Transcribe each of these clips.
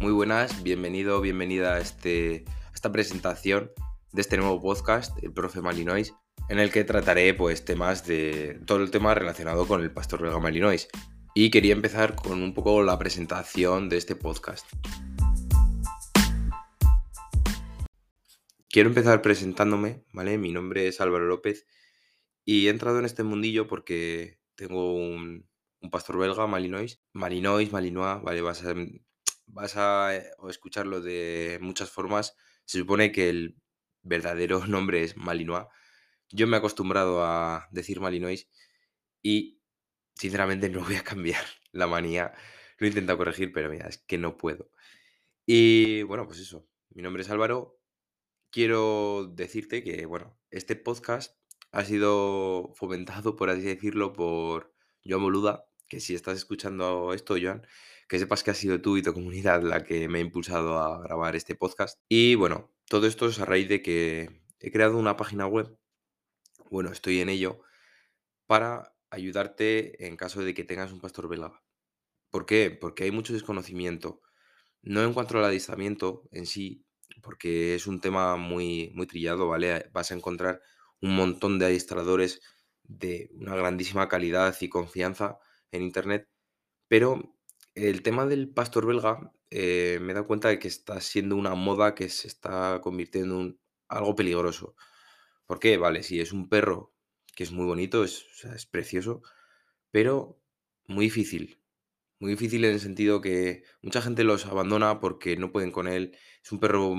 Muy buenas, bienvenido, bienvenida a, este, a esta presentación de este nuevo podcast, el profe Malinois, en el que trataré pues temas de todo el tema relacionado con el pastor belga Malinois. Y quería empezar con un poco la presentación de este podcast. Quiero empezar presentándome, ¿vale? Mi nombre es Álvaro López y he entrado en este mundillo porque tengo un, un pastor belga, Malinois. Malinois, Malinois, ¿vale? Vas a, vas a eh, escucharlo de muchas formas. Se supone que el verdadero nombre es Malinois. Yo me he acostumbrado a decir Malinois y sinceramente no voy a cambiar la manía. Lo he intentado corregir, pero mira, es que no puedo. Y bueno, pues eso. Mi nombre es Álvaro. Quiero decirte que, bueno, este podcast ha sido fomentado, por así decirlo, por Joan Boluda, que si estás escuchando esto, Joan, que sepas que ha sido tú y tu comunidad la que me ha impulsado a grabar este podcast. Y bueno, todo esto es a raíz de que he creado una página web, bueno, estoy en ello, para ayudarte en caso de que tengas un pastor belga. ¿Por qué? Porque hay mucho desconocimiento. No en cuanto al adiestramiento en sí, porque es un tema muy, muy trillado, ¿vale? Vas a encontrar un montón de adiestradores de una grandísima calidad y confianza en Internet, pero el tema del pastor belga eh, me he dado cuenta de que está siendo una moda que se está convirtiendo en algo peligroso. ¿Por qué? Vale, sí, es un perro que es muy bonito, es, es precioso, pero muy difícil. Muy difícil en el sentido que mucha gente los abandona porque no pueden con él. Es un perro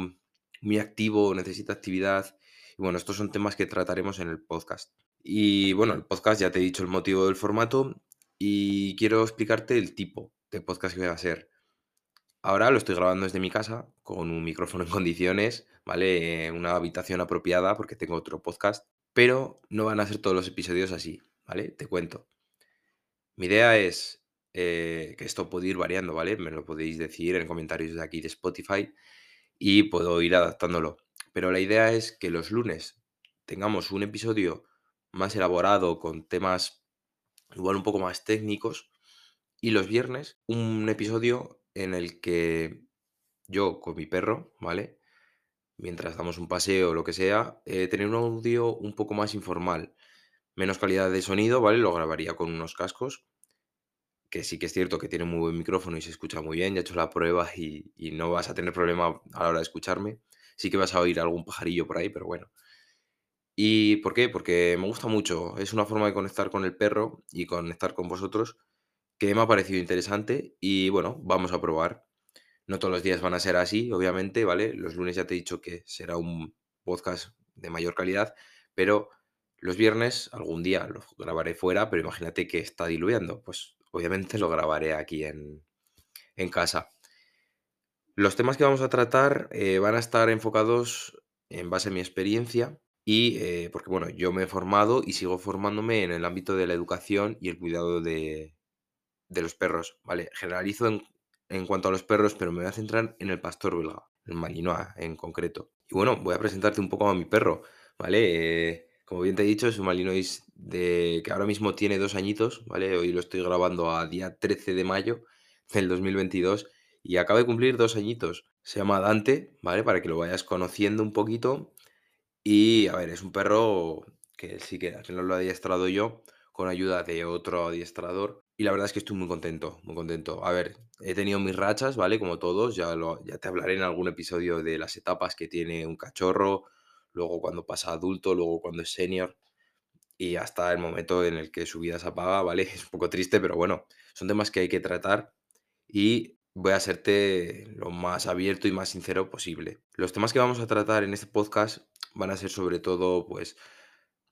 muy activo, necesita actividad. Y bueno, estos son temas que trataremos en el podcast. Y bueno, el podcast ya te he dicho el motivo del formato y quiero explicarte el tipo de podcast que voy a hacer. Ahora lo estoy grabando desde mi casa con un micrófono en condiciones, ¿vale? Una habitación apropiada porque tengo otro podcast, pero no van a ser todos los episodios así, ¿vale? Te cuento. Mi idea es eh, que esto puede ir variando, ¿vale? Me lo podéis decir en comentarios de aquí de Spotify y puedo ir adaptándolo. Pero la idea es que los lunes tengamos un episodio más elaborado con temas igual un poco más técnicos y los viernes un episodio en el que yo con mi perro, ¿vale? Mientras damos un paseo o lo que sea, eh, tener un audio un poco más informal. Menos calidad de sonido, ¿vale? Lo grabaría con unos cascos. Que sí que es cierto que tiene muy buen micrófono y se escucha muy bien. Ya he hecho la prueba y, y no vas a tener problema a la hora de escucharme. Sí que vas a oír algún pajarillo por ahí, pero bueno. ¿Y por qué? Porque me gusta mucho. Es una forma de conectar con el perro y conectar con vosotros que me ha parecido interesante y bueno, vamos a probar. No todos los días van a ser así, obviamente, ¿vale? Los lunes ya te he dicho que será un podcast de mayor calidad, pero los viernes algún día lo grabaré fuera, pero imagínate que está diluyendo, pues obviamente lo grabaré aquí en, en casa. Los temas que vamos a tratar eh, van a estar enfocados en base a mi experiencia y eh, porque bueno, yo me he formado y sigo formándome en el ámbito de la educación y el cuidado de, de los perros, ¿vale? Generalizo en, cuanto a los perros, pero me voy a centrar en el pastor belga, el Malinois en concreto. Y bueno, voy a presentarte un poco a mi perro, ¿vale? Eh, como bien te he dicho, es un Malinois de, que ahora mismo tiene dos añitos, ¿vale? Hoy lo estoy grabando a día 13 de mayo del 2022 y acaba de cumplir dos añitos. Se llama Dante, ¿vale? Para que lo vayas conociendo un poquito. Y, a ver, es un perro que sí que no lo he adiestrado yo, con ayuda de otro adiestrador. Y la verdad es que estoy muy contento, muy contento. A ver, he tenido mis rachas, ¿vale? Como todos, ya, lo, ya te hablaré en algún episodio de las etapas que tiene un cachorro, luego cuando pasa adulto, luego cuando es senior y hasta el momento en el que su vida se apaga, ¿vale? Es un poco triste, pero bueno, son temas que hay que tratar y voy a serte lo más abierto y más sincero posible. Los temas que vamos a tratar en este podcast van a ser sobre todo, pues,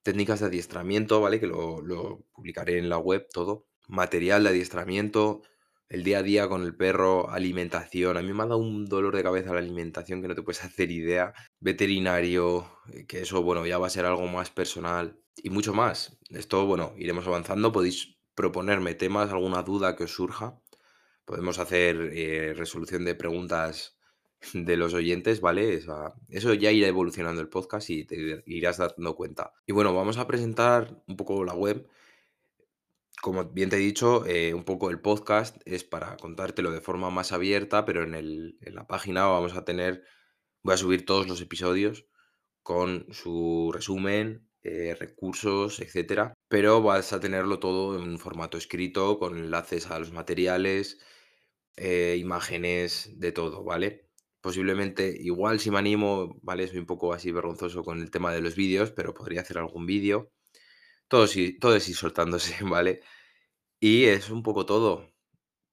técnicas de adiestramiento, ¿vale? Que lo, lo publicaré en la web todo. Material de adiestramiento, el día a día con el perro, alimentación. A mí me ha dado un dolor de cabeza la alimentación que no te puedes hacer idea. Veterinario, eh, que eso, bueno, ya va a ser algo más personal y mucho más. Esto, bueno, iremos avanzando. Podéis proponerme temas, alguna duda que os surja. Podemos hacer eh, resolución de preguntas de los oyentes, ¿vale? eso ya irá evolucionando el podcast y te irás dando cuenta. Y bueno, vamos a presentar un poco la web. Como bien te he dicho, eh, un poco el podcast es para contártelo de forma más abierta, pero en el en la página vamos a tener voy a subir todos los episodios con su resumen, eh, recursos, etcétera, pero vas a tenerlo todo en un formato escrito, con enlaces a los materiales, eh, imágenes, de todo, ¿vale? Posiblemente, igual si me animo, ¿vale? Soy un poco así vergonzoso con el tema de los vídeos, pero podría hacer algún vídeo. Todo sí todo es ir soltándose, ¿vale? Y es un poco todo.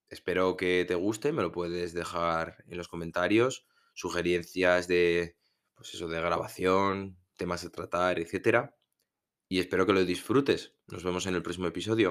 Espero que te guste, me lo puedes dejar en los comentarios, sugerencias de, pues eso, de grabación, temas a tratar, etcétera, y espero que lo disfrutes. Nos vemos en el próximo episodio.